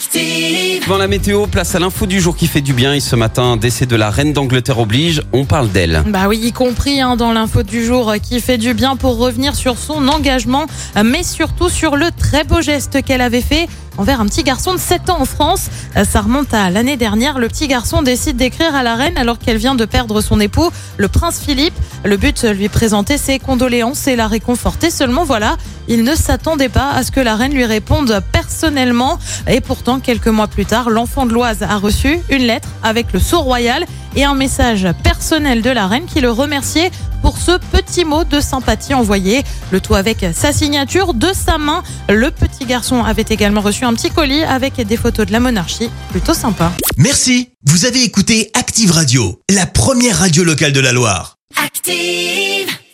Active. Dans la météo, place à l'info du jour qui fait du bien. Et ce matin, décès de la reine d'Angleterre oblige, on parle d'elle. Bah oui, y compris hein, dans l'info du jour euh, qui fait du bien pour revenir sur son engagement, euh, mais surtout sur le très beau geste qu'elle avait fait envers un petit garçon de 7 ans en France. Euh, Ça remonte à l'année dernière. Le petit garçon décide d'écrire à la reine alors qu'elle vient de perdre son époux, le prince Philippe. Le but, lui présenter ses condoléances et la réconforter. Seulement voilà, il ne s'attendait pas à ce que la reine lui réponde personnellement. Et pourtant, quelques mois plus tard, l'enfant de l'Oise a reçu une lettre avec le sceau royal et un message personnel de la reine qui le remerciait pour ce petit mot de sympathie envoyé. Le tout avec sa signature de sa main. Le petit garçon avait également reçu un petit colis avec des photos de la monarchie. Plutôt sympa. Merci, vous avez écouté Active Radio, la première radio locale de la Loire. Active.